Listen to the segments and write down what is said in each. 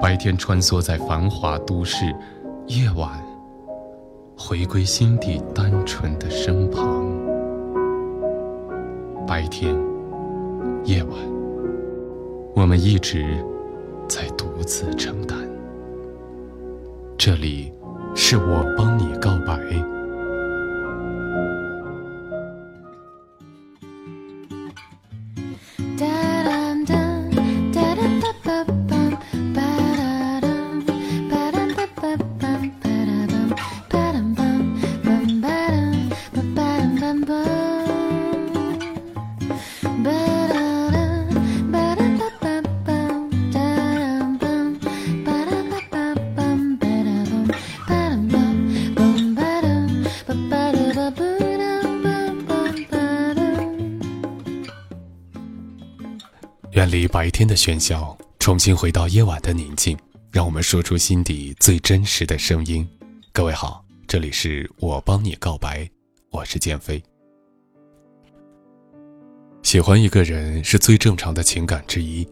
白天穿梭在繁华都市，夜晚回归心底单纯的身旁。白天，夜晚。我们一直在独自承担。这里是我帮你告白。远离白天的喧嚣，重新回到夜晚的宁静，让我们说出心底最真实的声音。各位好，这里是我帮你告白，我是建飞。喜欢一个人是最正常的情感之一，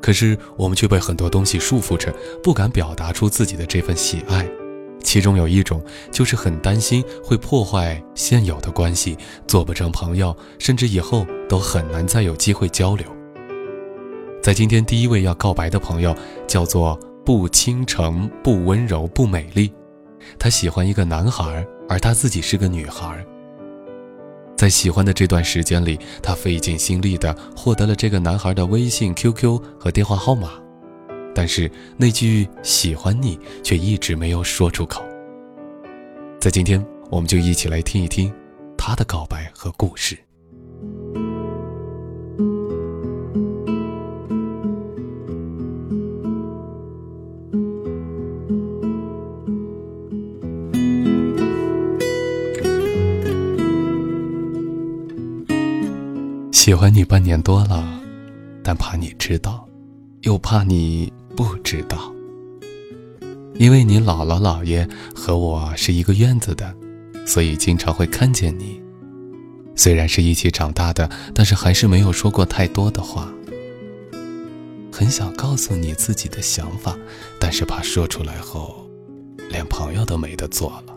可是我们却被很多东西束缚着，不敢表达出自己的这份喜爱。其中有一种就是很担心会破坏现有的关系，做不成朋友，甚至以后都很难再有机会交流。在今天第一位要告白的朋友叫做不倾城、不温柔、不美丽，他喜欢一个男孩，而他自己是个女孩。在喜欢的这段时间里，他费尽心力的获得了这个男孩的微信、QQ 和电话号码，但是那句喜欢你却一直没有说出口。在今天，我们就一起来听一听他的告白和故事。喜欢你半年多了，但怕你知道，又怕你不知道。因为你姥姥姥爷和我是一个院子的，所以经常会看见你。虽然是一起长大的，但是还是没有说过太多的话。很想告诉你自己的想法，但是怕说出来后，连朋友都没得做了。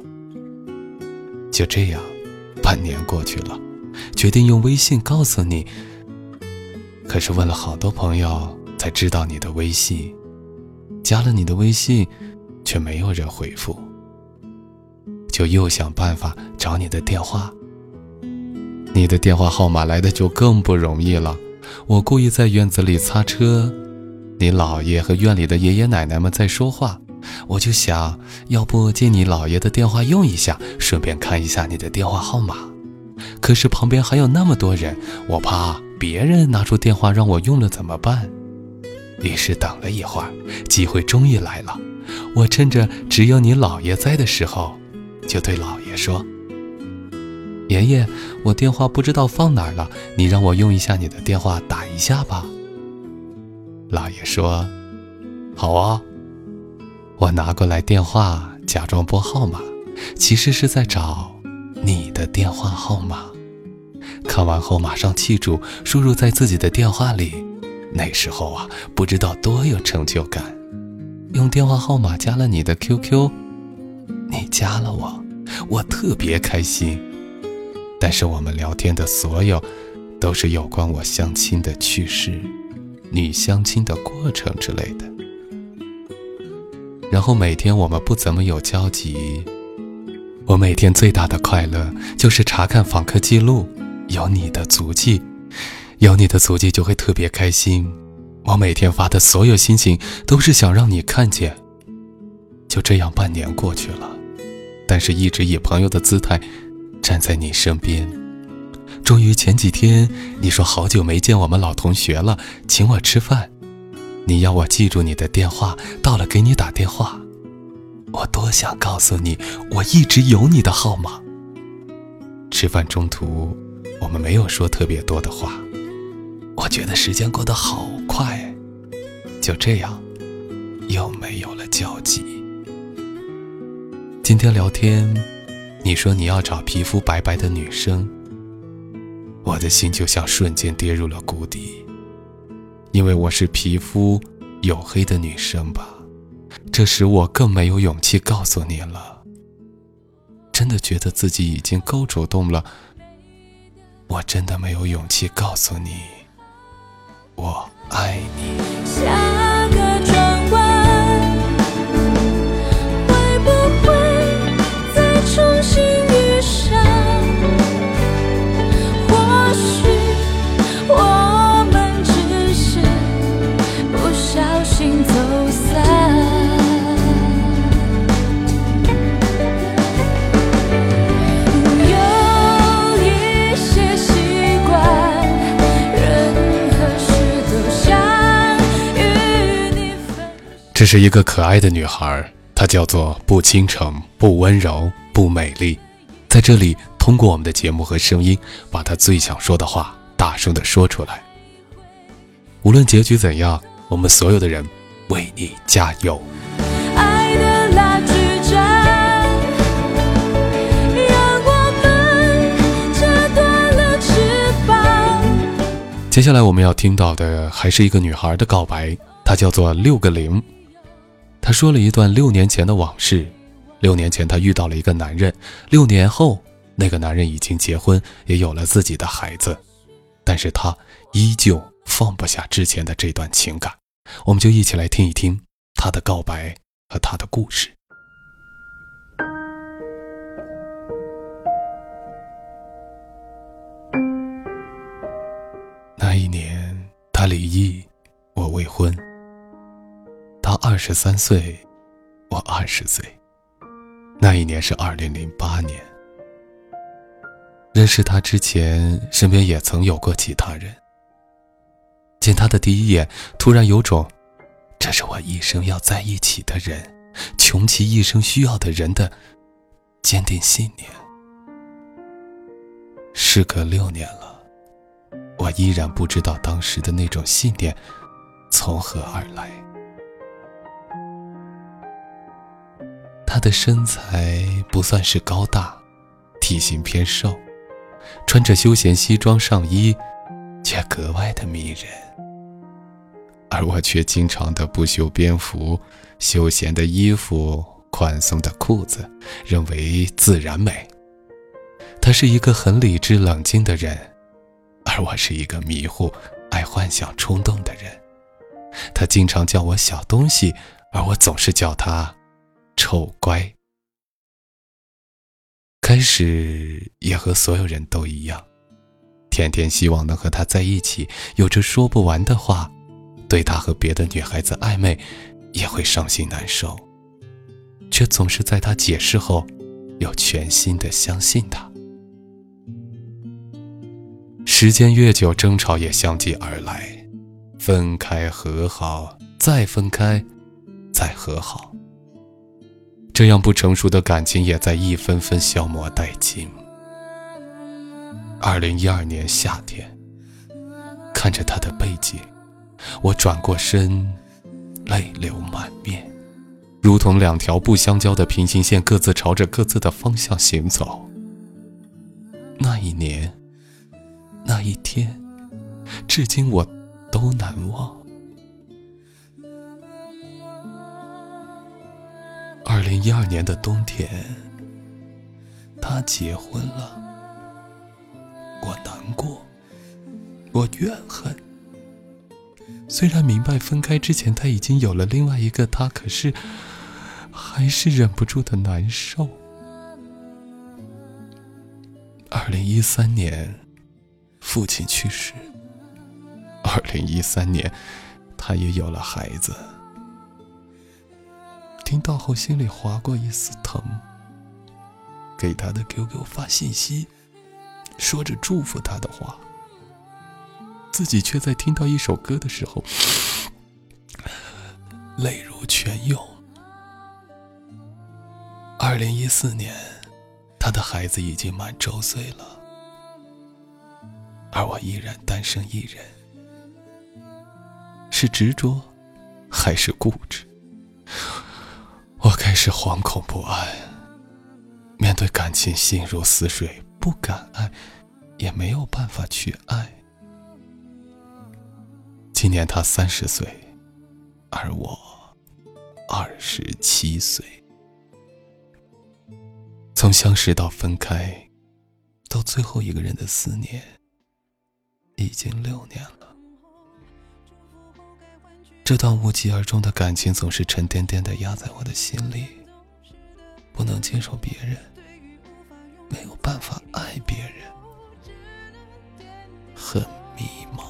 就这样，半年过去了。决定用微信告诉你，可是问了好多朋友才知道你的微信，加了你的微信，却没有人回复，就又想办法找你的电话。你的电话号码来的就更不容易了。我故意在院子里擦车，你姥爷和院里的爷爷奶奶们在说话，我就想要不借你姥爷的电话用一下，顺便看一下你的电话号码。可是旁边还有那么多人，我怕别人拿出电话让我用了怎么办？于是等了一会儿，机会终于来了。我趁着只有你姥爷在的时候，就对姥爷说：“爷爷，我电话不知道放哪儿了，你让我用一下你的电话打一下吧。”姥爷说：“好啊。”我拿过来电话，假装拨号码，其实是在找。你的电话号码，看完后马上记住，输入在自己的电话里。那时候啊，不知道多有成就感。用电话号码加了你的 QQ，你加了我，我特别开心。但是我们聊天的所有，都是有关我相亲的趣事、女相亲的过程之类的。然后每天我们不怎么有交集。我每天最大的快乐就是查看访客记录，有你的足迹，有你的足迹就会特别开心。我每天发的所有心情都是想让你看见。就这样半年过去了，但是一直以朋友的姿态站在你身边。终于前几天你说好久没见我们老同学了，请我吃饭，你要我记住你的电话，到了给你打电话。我多想告诉你，我一直有你的号码。吃饭中途，我们没有说特别多的话。我觉得时间过得好快，就这样，又没有了交集。今天聊天，你说你要找皮肤白白的女生，我的心就像瞬间跌入了谷底，因为我是皮肤黝黑的女生吧。这时我更没有勇气告诉你了。真的觉得自己已经够主动了，我真的没有勇气告诉你，我爱你。这是一个可爱的女孩，她叫做不倾城、不温柔、不美丽。在这里，通过我们的节目和声音，把她最想说的话大声的说出来。无论结局怎样，我们所有的人为你加油。接下来我们要听到的还是一个女孩的告白，她叫做六个零。他说了一段六年前的往事。六年前，他遇到了一个男人。六年后，那个男人已经结婚，也有了自己的孩子。但是他依旧放不下之前的这段情感。我们就一起来听一听他的告白和他的故事。那一年，他离异，我未婚。他二十三岁，我二十岁。那一年是二零零八年。认识他之前，身边也曾有过其他人。见他的第一眼，突然有种，这是我一生要在一起的人，穷其一生需要的人的坚定信念。时隔六年了，我依然不知道当时的那种信念从何而来。她的身材不算是高大，体型偏瘦，穿着休闲西装上衣，却格外的迷人。而我却经常的不修边幅，休闲的衣服，宽松的裤子，认为自然美。他是一个很理智冷静的人，而我是一个迷糊、爱幻想、冲动的人。他经常叫我小东西，而我总是叫他。臭乖，开始也和所有人都一样，天天希望能和他在一起，有着说不完的话，对他和别的女孩子暧昧，也会伤心难受，却总是在他解释后，又全心的相信他。时间越久，争吵也相继而来，分开和好，再分开，再和好。这样不成熟的感情也在一分分消磨殆尽。二零一二年夏天，看着他的背景，我转过身，泪流满面，如同两条不相交的平行线，各自朝着各自的方向行走。那一年，那一天，至今我都难忘。二零一二年的冬天，他结婚了，我难过，我怨恨。虽然明白分开之前他已经有了另外一个他，可是还是忍不住的难受。二零一三年，父亲去世。二零一三年，他也有了孩子。听到后，心里划过一丝疼。给他的 QQ 发信息，说着祝福他的话。自己却在听到一首歌的时候，泪如泉涌。二零一四年，他的孩子已经满周岁了，而我依然单身一人。是执着，还是固执？我开始惶恐不安。面对感情，心如死水，不敢爱，也没有办法去爱。今年他三十岁，而我二十七岁。从相识到分开，到最后一个人的思念，已经六年了。这段无疾而终的感情，总是沉甸甸的压在我的心里，不能接受别人，没有办法爱别人，很迷茫。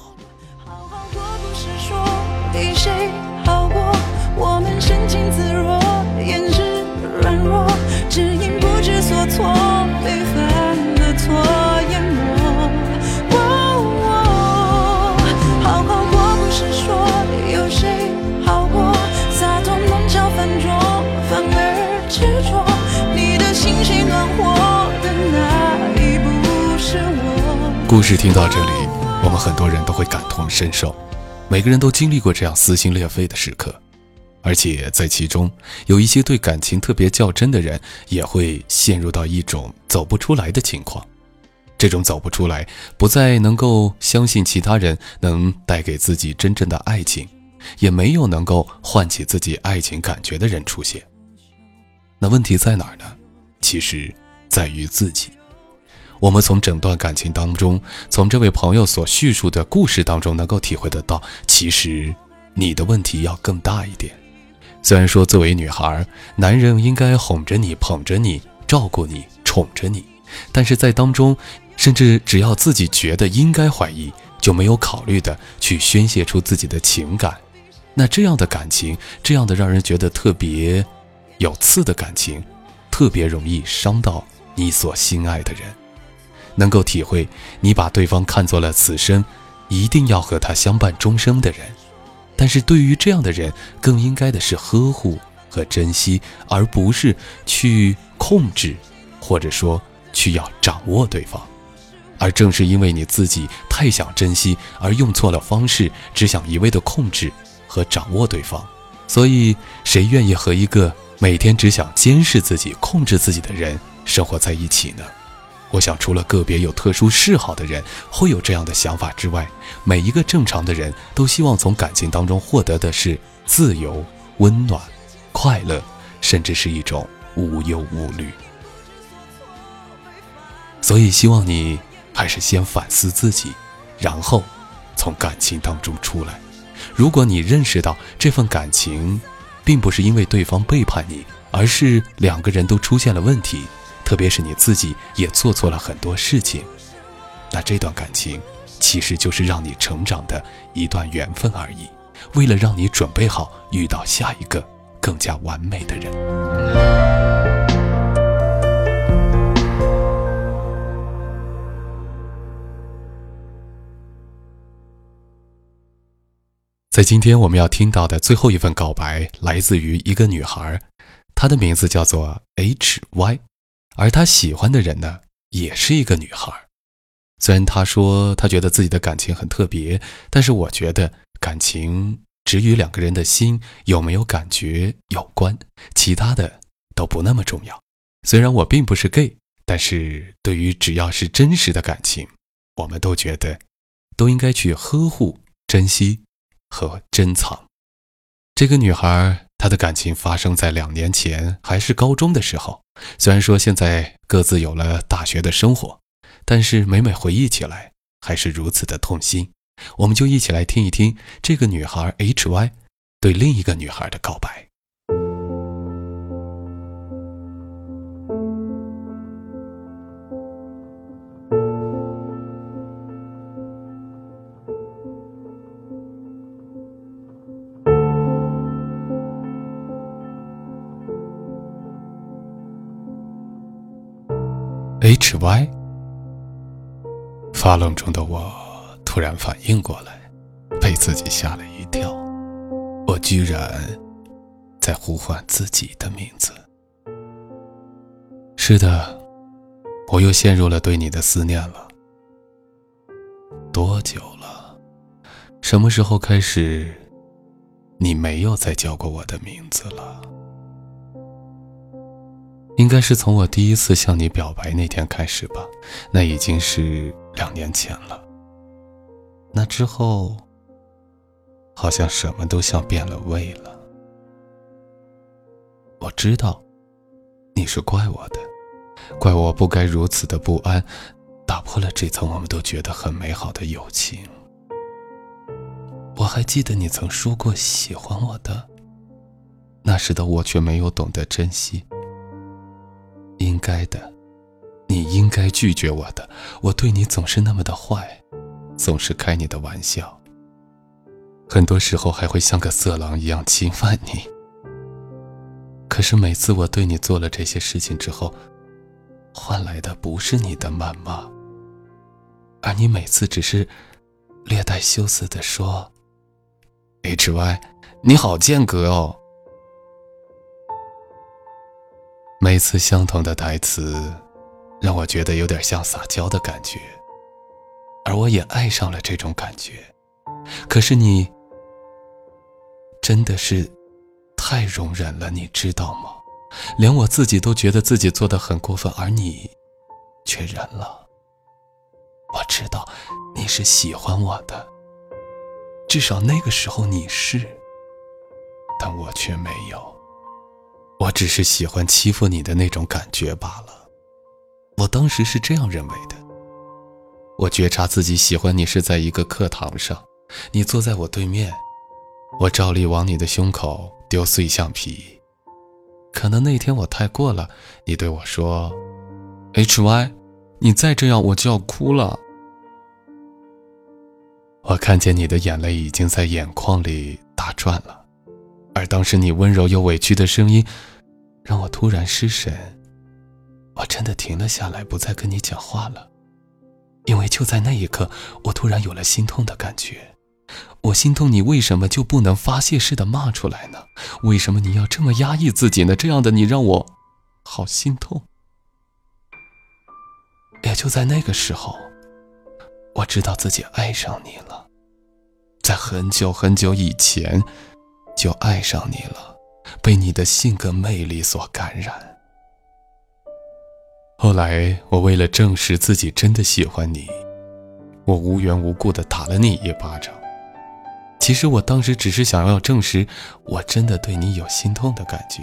好好过不是说比谁好过？我们深情自若，故事听到这里，我们很多人都会感同身受。每个人都经历过这样撕心裂肺的时刻，而且在其中有一些对感情特别较真的人，也会陷入到一种走不出来的情况。这种走不出来，不再能够相信其他人能带给自己真正的爱情，也没有能够唤起自己爱情感觉的人出现。那问题在哪儿呢？其实，在于自己。我们从整段感情当中，从这位朋友所叙述的故事当中，能够体会得到，其实你的问题要更大一点。虽然说作为女孩，男人应该哄着你、捧着你、照顾你、宠着你，但是在当中，甚至只要自己觉得应该怀疑，就没有考虑的去宣泄出自己的情感。那这样的感情，这样的让人觉得特别有刺的感情，特别容易伤到你所心爱的人。能够体会你把对方看作了此生一定要和他相伴终生的人，但是对于这样的人，更应该的是呵护和珍惜，而不是去控制，或者说去要掌握对方。而正是因为你自己太想珍惜，而用错了方式，只想一味的控制和掌握对方，所以谁愿意和一个每天只想监视自己、控制自己的人生活在一起呢？我想，除了个别有特殊嗜好的人会有这样的想法之外，每一个正常的人都希望从感情当中获得的是自由、温暖、快乐，甚至是一种无忧无虑。所以，希望你还是先反思自己，然后从感情当中出来。如果你认识到这份感情，并不是因为对方背叛你，而是两个人都出现了问题。特别是你自己也做错了很多事情，那这段感情其实就是让你成长的一段缘分而已。为了让你准备好遇到下一个更加完美的人，在今天我们要听到的最后一份告白，来自于一个女孩，她的名字叫做 H Y。而他喜欢的人呢，也是一个女孩。虽然他说他觉得自己的感情很特别，但是我觉得感情只与两个人的心有没有感觉有关，其他的都不那么重要。虽然我并不是 gay，但是对于只要是真实的感情，我们都觉得都应该去呵护珍惜和珍藏。这个女孩，他的感情发生在两年前，还是高中的时候。虽然说现在各自有了大学的生活，但是每每回忆起来，还是如此的痛心。我们就一起来听一听这个女孩 H Y 对另一个女孩的告白。H Y 发愣中的我。突然反应过来，被自己吓了一跳。我居然在呼唤自己的名字。是的，我又陷入了对你的思念了。多久了？什么时候开始，你没有再叫过我的名字了？应该是从我第一次向你表白那天开始吧。那已经是两年前了。那之后，好像什么都像变了味了。我知道，你是怪我的，怪我不该如此的不安，打破了这层我们都觉得很美好的友情。我还记得你曾说过喜欢我的，那时的我却没有懂得珍惜。应该的，你应该拒绝我的，我对你总是那么的坏。总是开你的玩笑，很多时候还会像个色狼一样侵犯你。可是每次我对你做了这些事情之后，换来的不是你的谩骂，而你每次只是略带羞涩的说：“H Y，你好间隔哦。”每次相同的台词，让我觉得有点像撒娇的感觉。而我也爱上了这种感觉，可是你真的是太容忍了，你知道吗？连我自己都觉得自己做的很过分，而你却忍了。我知道你是喜欢我的，至少那个时候你是，但我却没有。我只是喜欢欺负你的那种感觉罢了。我当时是这样认为的。我觉察自己喜欢你是在一个课堂上，你坐在我对面，我照例往你的胸口丢碎橡皮。可能那天我太过了，你对我说：“H Y，你再这样我就要哭了。”我看见你的眼泪已经在眼眶里打转了，而当时你温柔又委屈的声音，让我突然失神。我真的停了下来，不再跟你讲话了。因为就在那一刻，我突然有了心痛的感觉。我心痛，你为什么就不能发泄似的骂出来呢？为什么你要这么压抑自己呢？这样的你让我好心痛。也就在那个时候，我知道自己爱上你了，在很久很久以前就爱上你了，被你的性格魅力所感染。后来，我为了证实自己真的喜欢你，我无缘无故的打了你一巴掌。其实我当时只是想要证实，我真的对你有心痛的感觉。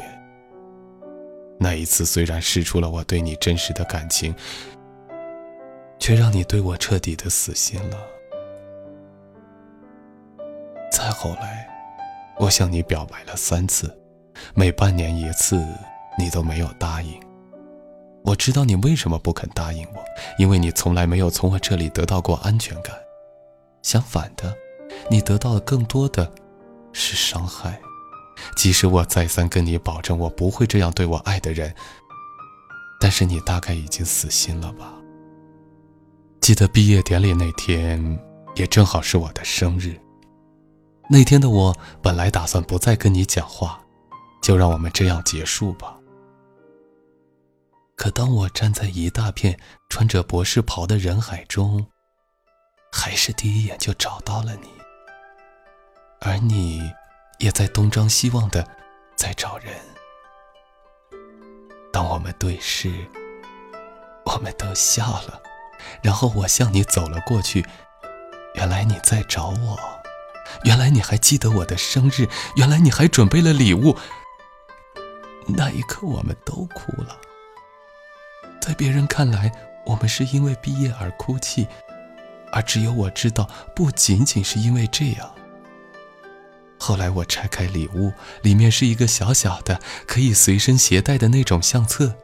那一次虽然试出了我对你真实的感情，却让你对我彻底的死心了。再后来，我向你表白了三次，每半年一次，你都没有答应。我知道你为什么不肯答应我，因为你从来没有从我这里得到过安全感。相反的，你得到的更多的是伤害。即使我再三跟你保证我不会这样对我爱的人，但是你大概已经死心了吧？记得毕业典礼那天，也正好是我的生日。那天的我本来打算不再跟你讲话，就让我们这样结束吧。可当我站在一大片穿着博士袍的人海中，还是第一眼就找到了你，而你也在东张西望的在找人。当我们对视，我们都笑了，然后我向你走了过去。原来你在找我，原来你还记得我的生日，原来你还准备了礼物。那一刻，我们都哭了。在别人看来，我们是因为毕业而哭泣，而只有我知道，不仅仅是因为这样。后来我拆开礼物，里面是一个小小的、可以随身携带的那种相册。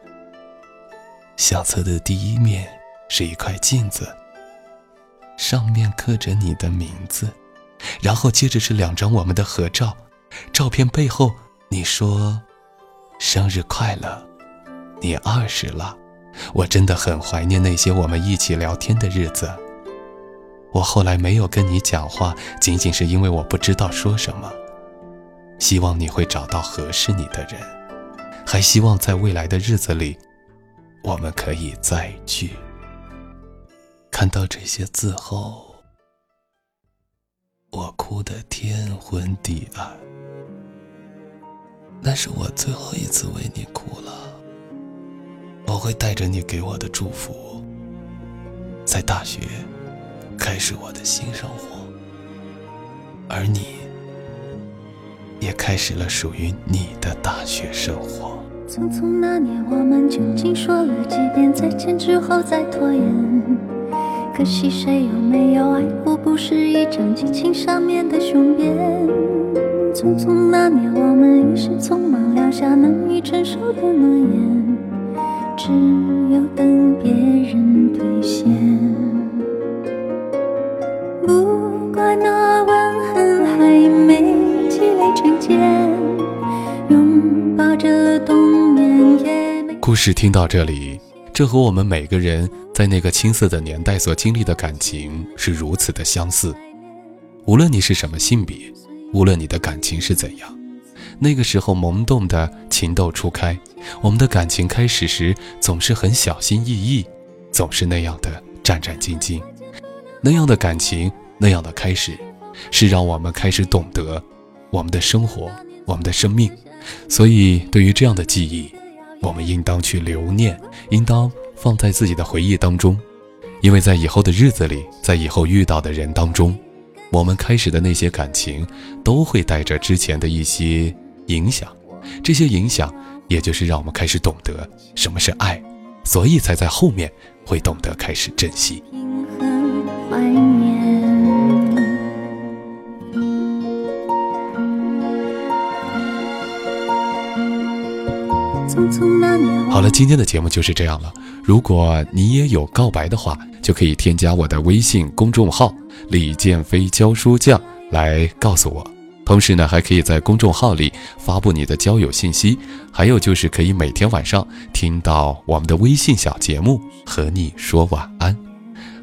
相册的第一面是一块镜子，上面刻着你的名字，然后接着是两张我们的合照。照片背后，你说：“生日快乐，你二十了。”我真的很怀念那些我们一起聊天的日子。我后来没有跟你讲话，仅仅是因为我不知道说什么。希望你会找到合适你的人，还希望在未来的日子里，我们可以再聚。看到这些字后，哭得天昏地暗。那是我最后一次为你哭了。我会带着你给我的祝福，在大学开始我的新生活，而你也开始了属于你的大学生活。匆匆那年，我们究竟说了几遍再见之后再拖延？可惜谁有没有爱过，不是一张激情上面的雄辩。匆匆那年，我们一时匆忙撂下难以承受的诺言。只有等别人兑现。不怪那吻痕还没积累成茧，拥抱着冬眠也没。故事听到这里，这和我们每个人在那个青涩的年代所经历的感情是如此的相似。无论你是什么性别，无论你的感情是怎样。那个时候萌动的情窦初开，我们的感情开始时总是很小心翼翼，总是那样的战战兢兢。那样的感情，那样的开始，是让我们开始懂得我们的生活，我们的生命。所以，对于这样的记忆，我们应当去留念，应当放在自己的回忆当中，因为在以后的日子里，在以后遇到的人当中，我们开始的那些感情，都会带着之前的一些。影响，这些影响，也就是让我们开始懂得什么是爱，所以才在后面会懂得开始珍惜。好了，今天的节目就是这样了。如果你也有告白的话，就可以添加我的微信公众号“李建飞教书匠”来告诉我。同时呢，还可以在公众号里发布你的交友信息，还有就是可以每天晚上听到我们的微信小节目，和你说晚安。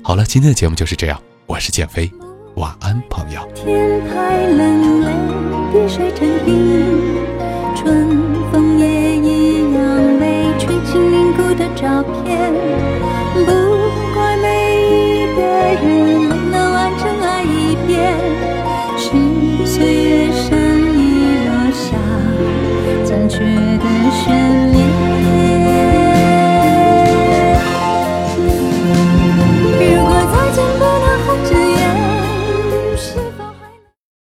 好了，今天的节目就是这样，我是建飞，晚安，朋友。天太冷，泪滴水成冰，春